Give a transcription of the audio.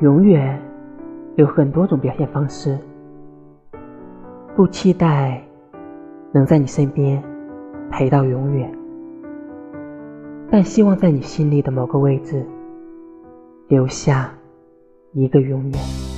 永远有很多种表现方式。不期待能在你身边陪到永远但希望在你心里的某个位置留下一个永远。